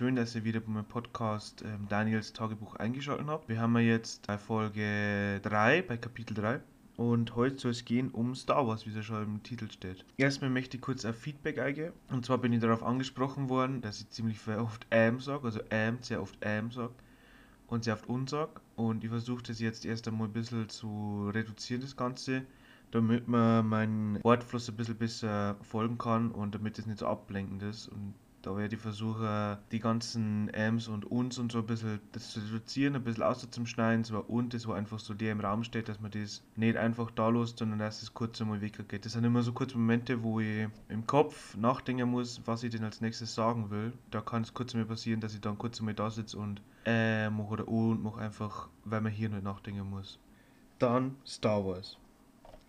Schön, dass ihr wieder bei meinem Podcast ähm, Daniels Tagebuch eingeschaltet habt. Wir haben ja jetzt bei Folge 3, bei Kapitel 3. Und heute soll es gehen um Star Wars, wie es ja schon im Titel steht. Erstmal möchte ich kurz auf Feedback eingehen. Und zwar bin ich darauf angesprochen worden, dass ich ziemlich oft am sage, also am sehr oft am sage und sehr oft unsag. Und ich versuche das jetzt erst einmal ein bisschen zu reduzieren, das Ganze, damit man meinen Wortfluss ein bisschen besser folgen kann und damit es nicht so ablenkend ist. Und da werde ich versuchen, die ganzen Ams und uns und so ein bisschen das zu reduzieren, ein bisschen auszuschneiden, so und das, wo einfach so der im Raum steht, dass man das nicht einfach da los, sondern dass es kurz einmal weggeht. Das sind immer so kurze Momente, wo ich im Kopf nachdenken muss, was ich denn als nächstes sagen will. Da kann es kurz einmal passieren, dass ich dann kurz einmal da sitze und äh, mache oder und mache einfach, weil man hier nicht nachdenken muss. Dann Star Wars.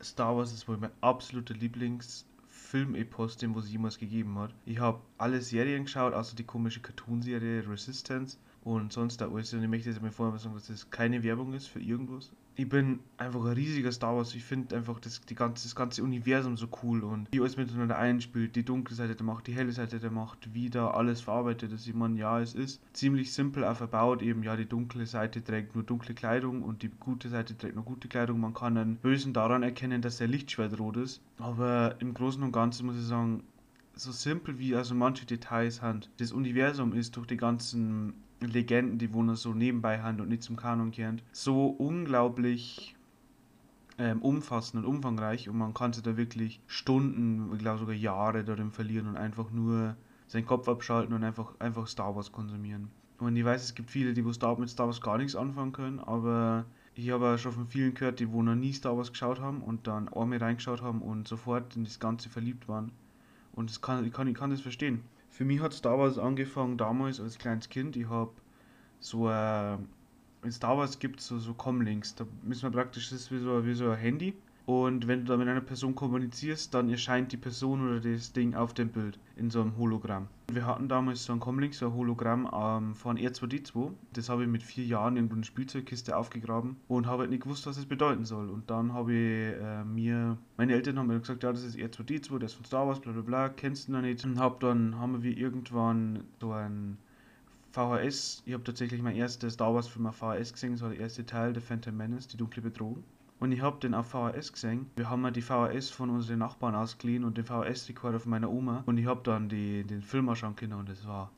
Star Wars ist wohl mein absoluter Lieblings- Filmepos, den es jemals gegeben hat. Ich habe alle Serien geschaut, außer die komische Cartoonserie Resistance und sonst da alles. Und ich möchte jetzt mal vorher sagen, dass das keine Werbung ist für irgendwas ich bin einfach ein riesiger Star Wars. Ich finde einfach das, die ganze, das ganze Universum so cool und wie alles miteinander einspielt, die dunkle Seite der Macht, die helle Seite der Macht, wie da alles verarbeitet ist. Ich meine, ja, es ist ziemlich simpel auch verbaut. Eben, ja, die dunkle Seite trägt nur dunkle Kleidung und die gute Seite trägt nur gute Kleidung. Man kann einen Bösen daran erkennen, dass der Lichtschwert rot ist. Aber im Großen und Ganzen muss ich sagen, so simpel wie also manche Details sind. Das Universum ist durch die ganzen Legenden, die wohnen so nebenbei haben und nicht zum Kanon kennt, so unglaublich ähm, umfassend und umfangreich und man kann sich da wirklich Stunden, ich glaube sogar Jahre darin verlieren und einfach nur seinen Kopf abschalten und einfach, einfach Star Wars konsumieren. Und ich weiß, es gibt viele, die mit Star Wars gar nichts anfangen können, aber ich habe schon von vielen gehört, die wo noch nie Star Wars geschaut haben und dann einmal reingeschaut haben und sofort in das Ganze verliebt waren. Und das kann, ich, kann, ich kann das verstehen. Für mich hat Star Wars angefangen damals als kleines Kind. Ich habe so äh, in Star Wars gibt es so, so Comlinks. Da müssen wir praktisch, das ist wie so, wie so ein Handy. Und wenn du da mit einer Person kommunizierst, dann erscheint die Person oder das Ding auf dem Bild in so einem Hologramm. Wir hatten damals so ein Comlink, so ein Hologramm ähm, von R2D2. Das habe ich mit vier Jahren in eine Spielzeugkiste aufgegraben und habe halt nicht gewusst, was es bedeuten soll. Und dann habe ich äh, mir, meine Eltern haben mir gesagt, ja, das ist R2D2, das ist von Star Wars, bla bla bla, kennst du noch nicht. Und hab dann haben wir irgendwann so ein VHS, ich habe tatsächlich mein erstes Star Wars Film auf VHS gesehen, war der erste Teil, der Phantom Menace, die dunkle Bedrohung. Und ich habe den auf VHS gesehen. Wir haben mal die VHS von unseren Nachbarn ausgeliehen und den VHS-Rekorder von meiner Oma. Und ich habe dann die, den Film anschauen können und das war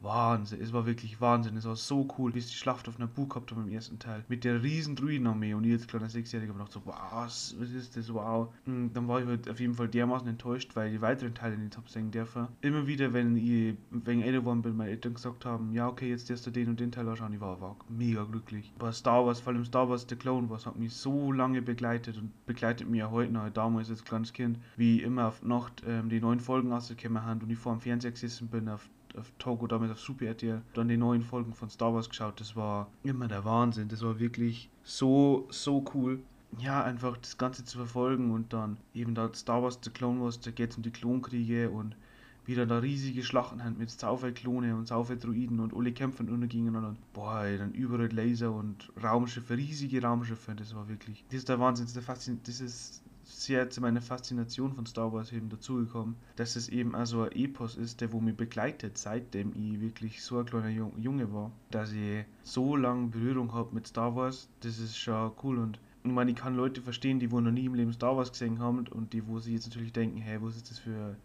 Wahnsinn, es war wirklich Wahnsinn. Es war so cool, wie es die Schlacht auf Naboo gehabt haben im ersten Teil. Mit der riesen Druidenarmee und ich als kleiner Sechsjähriger habe so, was, was ist das, wow. Und dann war ich halt auf jeden Fall dermaßen enttäuscht, weil die weiteren Teile nicht habe sehen dürfen. Immer wieder, wenn ich wegen geworden bin, meine Eltern gesagt haben, ja okay, jetzt darfst du den und den Teil anschauen, ich war, war mega glücklich. Aber Star Wars, vor allem Star Wars The Clone Wars, hat mich so lange begleitet und begleitet mich ja heute noch, damals als kleines Kind, wie immer auf Nacht ähm, die neuen Folgen rausgekommen haben und ich vor dem Fernseher gesessen bin auf auf Togo, damals auf Super RTL, dann die neuen Folgen von Star Wars geschaut. Das war immer der Wahnsinn. Das war wirklich so, so cool. Ja, einfach das Ganze zu verfolgen und dann eben da Star Wars, The Clone Wars, da geht es um die Klonkriege und wieder da riesige Schlachten haben mit Saufer-Klone und Saufer-Druiden und alle kämpfen und dann, boah, ey, dann überall Laser und Raumschiffe, riesige Raumschiffe, das war wirklich, das ist der Wahnsinn, das ist, der Faszin das ist sehr zu meiner Faszination von Star Wars eben dazugekommen, dass es eben also ein Epos ist, der wo mich begleitet, seitdem ich wirklich so ein kleiner Junge war, dass ich so lange Berührung habe mit Star Wars, das ist schon cool und ich meine, ich kann Leute verstehen, die wo noch nie im Leben Star Wars gesehen haben und die wo sie jetzt natürlich denken, hey, was ist das für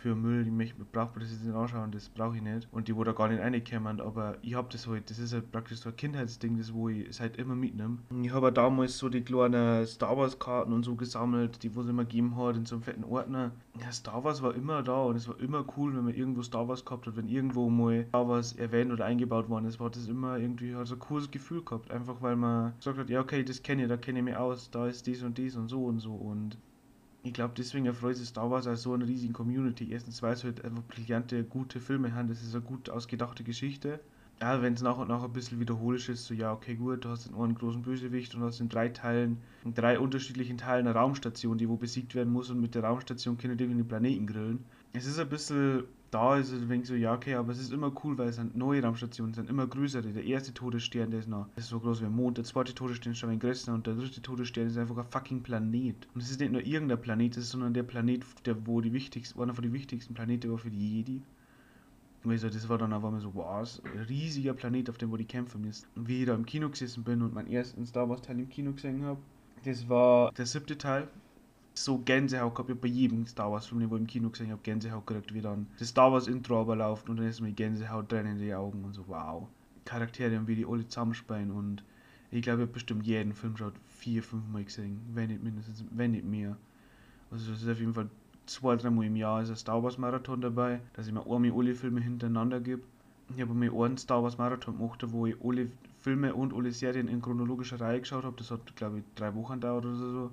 für Müll, braucht man das jetzt nicht anschauen, das brauche ich nicht. Und die, wo da gar nicht reinkommen, aber ich habe das halt, das ist halt praktisch so ein Kindheitsding, das wo ich seit immer mitnehme. Ich habe damals so die kleinen Star Wars Karten und so gesammelt, die wo es immer gegeben hat, in so einem fetten Ordner. Ja, Star Wars war immer da und es war immer cool, wenn man irgendwo Star Wars gehabt hat, wenn irgendwo mal Star Wars erwähnt oder eingebaut worden ist, war das immer irgendwie, hat so ein cooles Gefühl gehabt, einfach weil man gesagt hat, ja okay, das kenne ich, da kenne ich mich aus, da ist dies und dies und so und so und ich glaube, deswegen erfreut sich Star Wars als so eine riesige Community. Erstens, weil es halt einfach brillante, gute Filme haben. Das ist eine gut ausgedachte Geschichte. Ja, wenn es nach und nach ein bisschen wiederholisch ist, so ja, okay, gut, du hast einen großen Bösewicht und hast in drei Teilen, in drei unterschiedlichen Teilen eine Raumstation, die wo besiegt werden muss und mit der Raumstation können die den Planeten grillen. Es ist ein bisschen da ist es ein so, ja, okay, aber es ist immer cool, weil es sind neue Raumstationen, sind immer größere. Der erste Todesstern, der ist noch ist so groß wie der Mond, der zweite Todesstern ist schon ein größer und der dritte Todesstern ist einfach ein fucking Planet. Und es ist nicht nur irgendein Planet, sondern der Planet, der wo die wichtigsten, einer von den wichtigsten Planeten war für die Jedi. Also das war dann auf einmal so, wow, ein riesiger Planet, auf dem wo die kämpfen ist. Und wie ich da im Kino gesessen bin und meinen ersten Star Wars Teil im Kino gesehen habe, das war der siebte Teil. So Gänsehaut gehabt, ich hab bei jedem Star Wars Film, den ich im Kino gesehen habe, Gänsehaut gekriegt, wie dann das Star Wars Intro aber läuft und dann ist mir Gänsehaut drin in die Augen und so, wow. Charaktere und wie die alle zusammenspielen und ich glaube, ich habe bestimmt jeden Film schon vier, fünf Mal gesehen, wenn nicht mindestens, wenn nicht mehr. Also das ist auf jeden Fall zwei, dreimal im Jahr ist ein Star Wars Marathon dabei, dass ich mir einmal alle Filme hintereinander gebe. Ich habe mir einen Star Wars Marathon gemacht, wo ich alle Filme und alle Serien in chronologischer Reihe geschaut habe. Das hat, glaube ich, drei Wochen gedauert oder so.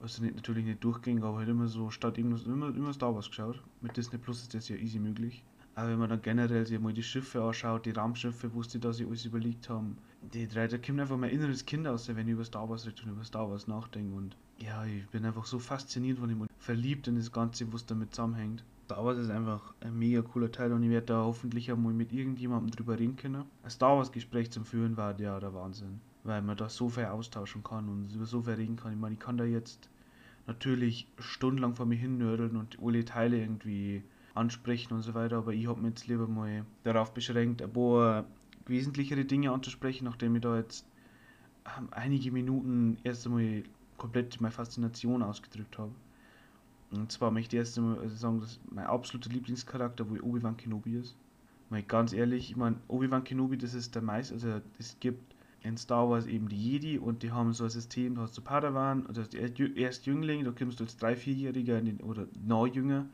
Also nicht, natürlich nicht durchgängig, aber halt immer so statt immer, immer, immer Star Wars geschaut. Mit Disney Plus ist das ja easy möglich. Aber wenn man dann generell sich mal die Schiffe anschaut, die Raumschiffe, wusste ich, dass sie alles überlegt haben. Die drei, da kommt einfach mein inneres Kind aus, wenn ich über Star Wars rede und über Star Wars nachdenke. Und ja, ich bin einfach so fasziniert von ihm und verliebt in das Ganze, was damit zusammenhängt. Star Wars ist einfach ein mega cooler Teil und ich werde da hoffentlich einmal mit irgendjemandem drüber reden können. Ein Star Wars Gespräch zum Führen war ja der Wahnsinn, weil man da so viel austauschen kann und über so viel reden kann. Ich meine, ich kann da jetzt natürlich stundenlang vor mir hin nördeln und alle Teile irgendwie ansprechen und so weiter, aber ich habe mich jetzt lieber mal darauf beschränkt, ein paar wesentlichere Dinge anzusprechen, nachdem ich da jetzt ähm, einige Minuten erst einmal komplett meine Faszination ausgedrückt habe. Und zwar möchte ich erst einmal sagen, dass mein absoluter Lieblingscharakter wohl Obi-Wan Kenobi ist. Mal ganz ehrlich, ich meine, Obi-Wan Kenobi, das ist der meiste, also es gibt in Star Wars eben die Jedi und die haben so ein System, da hast du Padawan, also erst Jüngling, da kommst du als 3-, 4-Jähriger oder noch jünger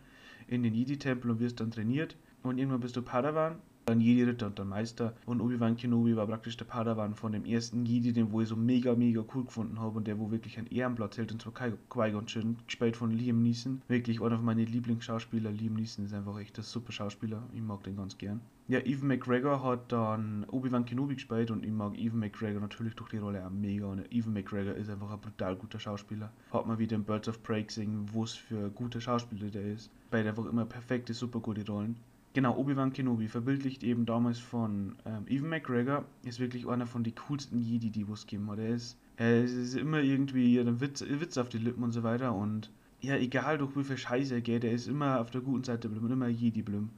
in den Jedi-Tempel und wirst dann trainiert. Und irgendwann bist du Padawan, dann Jedi-Ritter und dann Meister. Und Obi-Wan Kenobi war praktisch der Padawan von dem ersten Jedi, den wo ich so mega, mega cool gefunden habe und der wo wirklich einen Ehrenplatz hält. Und zwar Qui-Gon Jinn, gespielt von Liam Neeson. Wirklich einer von meinen Lieblingsschauspieler. Liam Neeson ist einfach echt ein super Schauspieler. Ich mag den ganz gern. Ja, Evan McGregor hat dann Obi-Wan Kenobi gespielt und ich mag Evan McGregor natürlich durch die Rolle auch mega. Und Evan McGregor ist einfach ein brutal guter Schauspieler. Hat man wieder in Birds of Prey gesehen, wo es für ein guter Schauspieler der ist. Spielt einfach immer perfekte, super gute Rollen. Genau, Obi-Wan Kenobi, verbildlicht eben damals von ähm, Evan McGregor, ist wirklich einer von den coolsten Jedi, die es geben hat. Er ist, er ist immer irgendwie ein Witz, Witz auf die Lippen und so weiter und ja, egal durch wie viel Scheiße er geht, er ist immer auf der guten Seite geblieben und immer Jedi geblieben.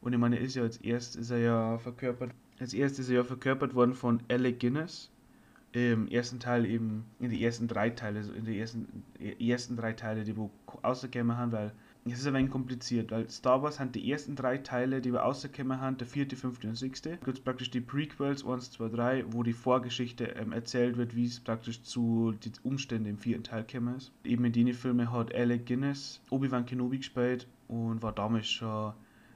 Und ich meine, er ist ja als erstes ist er ja verkörpert. Als erstes ist er ja verkörpert worden von Alec Guinness. Im ersten Teil eben, in die ersten drei Teile, also in die ersten, ersten drei Teile, die wo rausgekommen haben, weil es ist ein wenig kompliziert, weil Star Wars haben die ersten drei Teile, die wir rausgekommen haben, der vierte, fünfte und sechste. Da gibt praktisch die Prequels 1, 2, 3, wo die Vorgeschichte ähm, erzählt wird, wie es praktisch zu den Umständen im vierten Teil gekommen ist. Eben in den Filmen hat Alec Guinness Obi-Wan Kenobi gespielt und war damals schon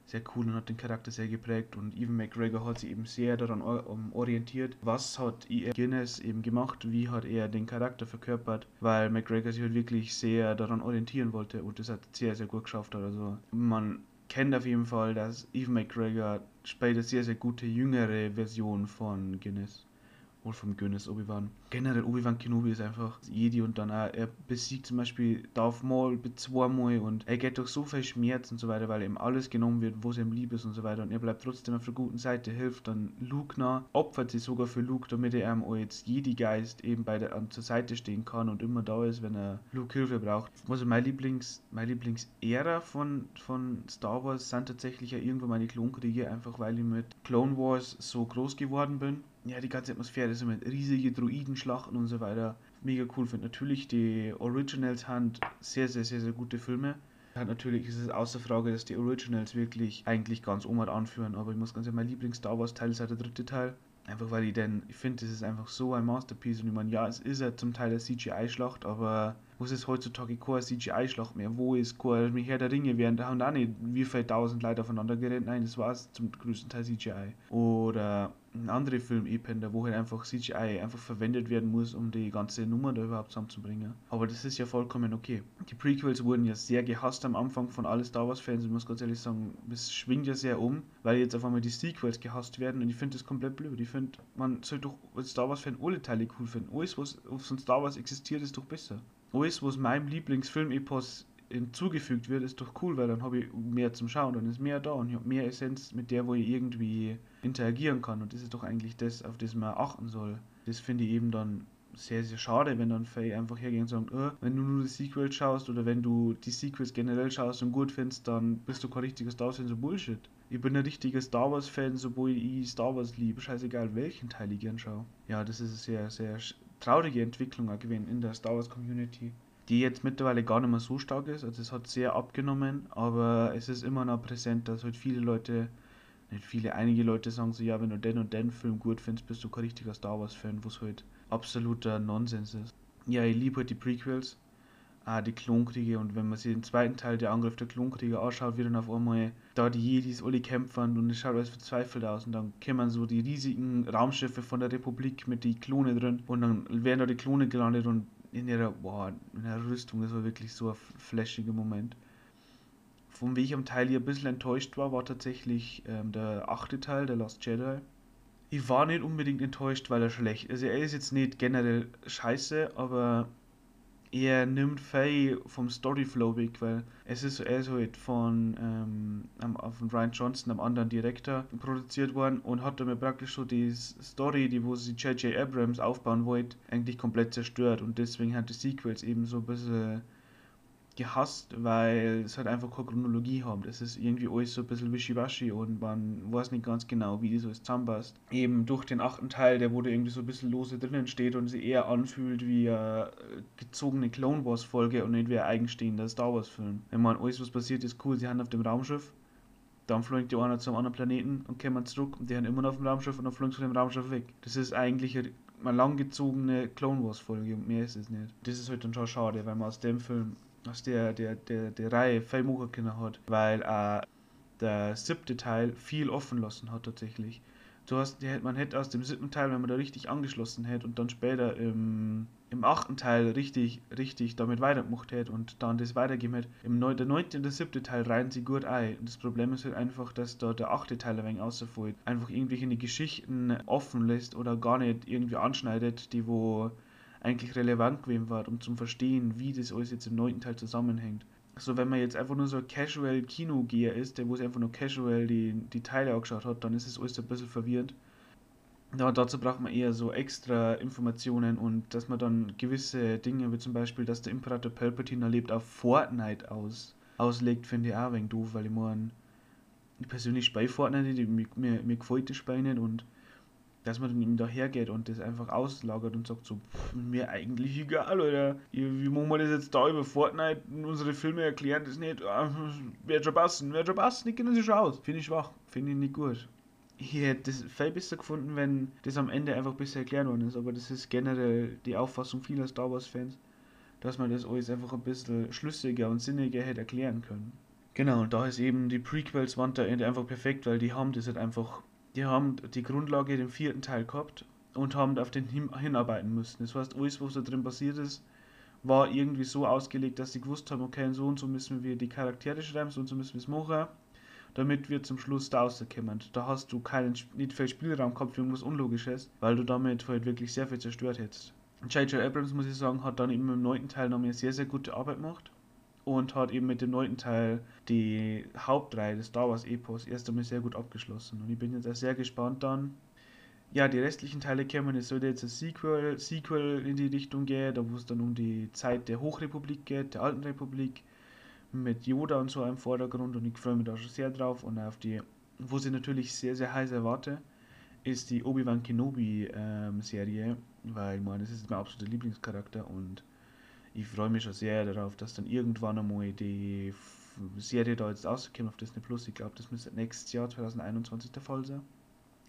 sehr cool und hat den Charakter sehr geprägt und Evan McGregor hat sich eben sehr daran orientiert, was hat E.R. Guinness eben gemacht, wie hat er den Charakter verkörpert, weil McGregor sich halt wirklich sehr daran orientieren wollte und das hat sehr, sehr gut geschafft. Also man kennt auf jeden Fall, dass Evan McGregor eine sehr, sehr gute jüngere Version von Guinness wohl vom Gönes Obi-Wan. Generell Obi-Wan Kenobi ist einfach Jedi und dann auch, er besiegt zum Beispiel Darth Maul zweimal und er geht durch so viel Schmerz und so weiter, weil ihm alles genommen wird, wo es ihm lieb ist und so weiter und er bleibt trotzdem auf der guten Seite, hilft dann Luke nach, opfert sich sogar für Luke, damit er ihm als Jedi-Geist eben bei der, zur Seite stehen kann und immer da ist, wenn er Luke Hilfe braucht. Also mein Lieblings, mein Lieblings-Ära von, von Star Wars sind tatsächlich ja irgendwo meine Klonkriege, einfach weil ich mit Clone Wars so groß geworden bin ja, die ganze Atmosphäre, das sind riesige Druidenschlachten und so weiter. Mega cool finde. Natürlich, die Originals haben sehr, sehr, sehr, sehr gute Filme. Hat natürlich ist es außer Frage, dass die Originals wirklich eigentlich ganz oben anführen, aber ich muss ganz ehrlich, mein Lieblings-Star Wars-Teil ist halt der dritte Teil. Einfach weil ich denn, ich finde, das ist einfach so ein Masterpiece und ich meine, ja, es ist ja zum Teil eine CGI-Schlacht, aber wo ist heutzutage keine CGI-Schlacht mehr? Wo ist kein Herr der Ringe während da haben da nicht wie viele tausend Leute aufeinander gerannt? Nein, das war zum größten Teil CGI. Oder ein anderer Film Epender, wo halt einfach CGI einfach verwendet werden muss, um die ganze Nummer da überhaupt zusammenzubringen. Aber das ist ja vollkommen okay. Die Prequels wurden ja sehr gehasst am Anfang von allen Star Wars Fans. Ich muss ganz ehrlich sagen, es schwingt ja sehr um, weil jetzt auf einmal die Sequels gehasst werden und ich finde das komplett blöd. Ich finde, man sollte doch als Star Wars Fan alle Teile cool finden. Alles, was auf so Star Wars existiert, ist doch besser. Alles, was meinem Lieblingsfilm-Epos hinzugefügt wird, ist doch cool, weil dann habe ich mehr zum Schauen, dann ist mehr da und ich habe mehr Essenz, mit der wo ich irgendwie interagieren kann und das ist doch eigentlich das, auf das man achten soll. Das finde ich eben dann sehr, sehr schade, wenn dann Faye einfach hergehen und sagen, oh, wenn du nur die Sequels schaust oder wenn du die Sequels generell schaust und gut findest, dann bist du kein richtiger Star Wars-Fan, so Bullshit. Ich bin ein richtiger Star Wars-Fan, sobald ich Star Wars liebe, scheißegal welchen Teil ich gern schaue. Ja, das ist sehr, sehr traurige Entwicklung gewesen in der Star Wars-Community die jetzt mittlerweile gar nicht mehr so stark ist. Also es hat sehr abgenommen, aber es ist immer noch präsent, dass halt viele Leute, nicht viele, einige Leute sagen so, ja, wenn du den und den Film gut findest, bist du kein richtiger Star Wars-Fan, was halt absoluter Nonsens ist. Ja, ich liebe halt die Prequels, auch die Klonkriege und wenn man sich den zweiten Teil, der Angriff der Klonkrieger anschaut, wie dann auf einmal da die Jedis alle kämpfen und es schaut alles verzweifelt aus und dann kommen so die riesigen Raumschiffe von der Republik mit die Klone drin und dann werden da die Klone gelandet und in ihrer, boah, in der Rüstung, das war wirklich so ein flashiger Moment. Von welchem Teil ich ein bisschen enttäuscht war, war tatsächlich ähm, der achte Teil, der Last Jedi. Ich war nicht unbedingt enttäuscht, weil er schlecht ist. Also er ist jetzt nicht generell scheiße, aber er nimmt viel vom Storyflow weg, weil es ist, ist halt von, ähm, von Ryan Johnson, einem anderen Direktor, produziert worden und hat damit praktisch so die Story, die wo sie J.J. Abrams aufbauen wollte, eigentlich komplett zerstört und deswegen hat die Sequels eben so ein bisschen gehasst, weil es halt einfach keine Chronologie haben. Das ist irgendwie alles so ein bisschen wischiwaschi und man weiß nicht ganz genau, wie das alles zusammenpasst. Eben durch den achten Teil, der da irgendwie so ein bisschen lose drinnen steht und sich eher anfühlt wie eine gezogene Clone Wars Folge und nicht wie ein eigenstehender Star Wars Film. Wenn man alles, was passiert, ist cool. Sie haben auf dem Raumschiff, dann fliegen die einer zum anderen Planeten und kommen zurück und die haben immer noch auf dem Raumschiff und dann fliegen sie von dem Raumschiff weg. Das ist eigentlich eine langgezogene Clone Wars Folge und mehr ist es nicht. Das ist halt dann schon schade, weil man aus dem Film aus der, der, der, der Reihe viel machen hat, weil äh, der siebte Teil viel offen lassen hat tatsächlich. Du hast, man hätte aus dem siebten Teil, wenn man da richtig angeschlossen hätte und dann später im, im achten Teil richtig, richtig damit weitergemacht hätte und dann das weitergeben hätte, im neun, der neunte und der siebte Teil reihen sie gut ein. Und das Problem ist halt einfach, dass da der achte Teil ein wenig außerfällt. Einfach irgendwelche Geschichten offen lässt oder gar nicht irgendwie anschneidet, die wo eigentlich relevant gewesen war, um zu verstehen, wie das alles jetzt im neunten Teil zusammenhängt. So, wenn man jetzt einfach nur so ein casual Kinogeher ist, der wo es einfach nur casual die, die Teile angeschaut hat, dann ist es alles ein bisschen verwirrend. Ja, dazu braucht man eher so extra Informationen und dass man dann gewisse Dinge, wie zum Beispiel, dass der Imperator Palpatine erlebt, auf Fortnite aus, auslegt, finde ich auch ein wenig doof, weil ich meine, ich persönlich spiele Fortnite nicht, mir, mir, mir gefällt das Spiel nicht und dass man dann eben da hergeht und das einfach auslagert und sagt so, pff, mir eigentlich egal, oder wie machen wir das jetzt da über Fortnite unsere Filme erklären, das nicht, ah, wird schon passen, wird schon passen, die kennen sich schon aus. Finde ich schwach, finde ich nicht gut. Ich hätte das viel besser gefunden, wenn das am Ende einfach besser erklärt worden ist, aber das ist generell die Auffassung vieler Star Wars Fans, dass man das alles einfach ein bisschen schlüssiger und sinniger hätte erklären können. Genau, und da ist eben die Prequels waren da einfach perfekt, weil die haben das halt einfach die haben die Grundlage den vierten Teil gehabt und haben auf den hinarbeiten müssen. Das heißt, alles, was da drin passiert ist, war irgendwie so ausgelegt, dass sie gewusst haben, okay, so und so müssen wir die Charaktere schreiben, so und so müssen wir es machen, damit wir zum Schluss da rauskommen. Da hast du keinen, nicht viel Spielraum gehabt für irgendwas Unlogisches, weil du damit halt wirklich sehr viel zerstört hättest. J.J. Abrams, muss ich sagen, hat dann eben im neunten Teil noch eine sehr, sehr gute Arbeit gemacht und hat eben mit dem neunten Teil die Hauptreihe des Star Wars Epos erst einmal sehr gut abgeschlossen. Und ich bin jetzt auch sehr gespannt dann. Ja, die restlichen Teile kämen, es sollte jetzt ein Sequel, Sequel in die Richtung gehen, da wo es dann um die Zeit der Hochrepublik geht, der Alten Republik, mit Yoda und so im Vordergrund und ich freue mich da schon sehr drauf und auf die, wo sie natürlich sehr, sehr heiß erwarte, ist die Obi-Wan Kenobi ähm, weil man, das ist mein absoluter Lieblingscharakter und ich freue mich schon sehr darauf, dass dann irgendwann einmal die Serie da jetzt rauskommt auf Disney Plus. Ich glaube, das müsste nächstes Jahr 2021 der Fall sein.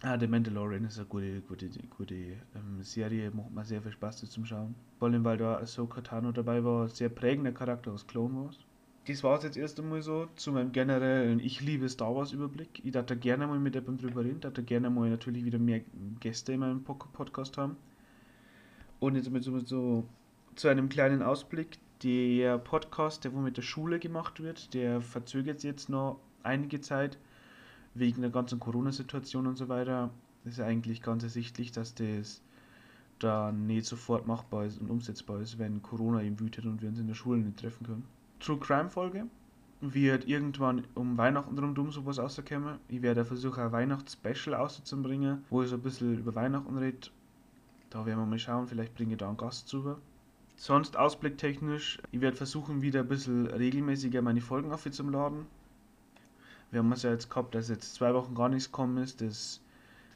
Ah, The Mandalorian ist eine gute, gute, gute ähm, Serie, macht mir sehr viel Spaß das zum Schauen. Vor allem, weil da Ahsoka Tano dabei war, sehr prägender Charakter aus Clone Wars. Das war es jetzt erst einmal so zu meinem generellen Ich liebe Star Wars Überblick. Ich dachte gerne mal mit jemandem drüber reden, dachte gerne mal natürlich wieder mehr Gäste in meinem Podcast haben. Und jetzt mit so, mit so zu einem kleinen Ausblick. Der Podcast, der wo mit der Schule gemacht wird, der verzögert jetzt noch einige Zeit wegen der ganzen Corona-Situation und so weiter. Das ist eigentlich ganz ersichtlich, dass das dann nicht sofort machbar ist und umsetzbar ist, wenn Corona eben wütet und wir uns in der Schule nicht treffen können. True Crime Folge wird irgendwann um Weihnachten rundum sowas rauskommen. Ich werde versuchen, ein Weihnachtsspecial auszubringen, wo ich so ein bisschen über Weihnachten rede Da werden wir mal schauen, vielleicht bringe ich da einen Gast zu. Sonst ausblicktechnisch, ich werde versuchen, wieder ein bisschen regelmäßiger meine Folgen aufzuladen. Wir haben es ja jetzt gehabt, dass jetzt zwei Wochen gar nichts gekommen ist. Das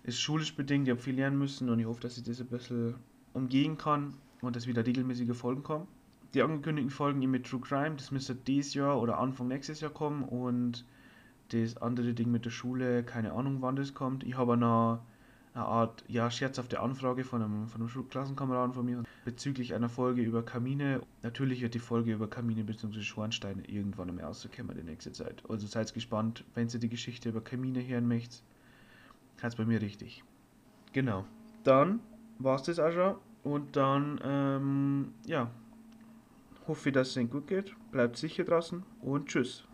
ist schulisch bedingt, ich habe viel lernen müssen und ich hoffe, dass ich das ein bisschen umgehen kann und dass wieder regelmäßige Folgen kommen. Die angekündigten Folgen mit True Crime, das müsste dieses Jahr oder Anfang nächstes Jahr kommen und das andere Ding mit der Schule, keine Ahnung wann das kommt. Ich habe noch eine Art ja, scherzhafte Anfrage von einem, von einem Klassenkameraden von mir bezüglich einer Folge über Kamine. Natürlich wird die Folge über Kamine bzw. Schornsteine irgendwann einmal rauskommen in nächster Zeit. Also seid gespannt, wenn ihr die Geschichte über Kamine hören möchtet, hat es bei mir richtig. Genau. Dann war es das auch schon. Und dann, ähm, ja, hoffe dass es Ihnen gut geht. Bleibt sicher draußen und tschüss.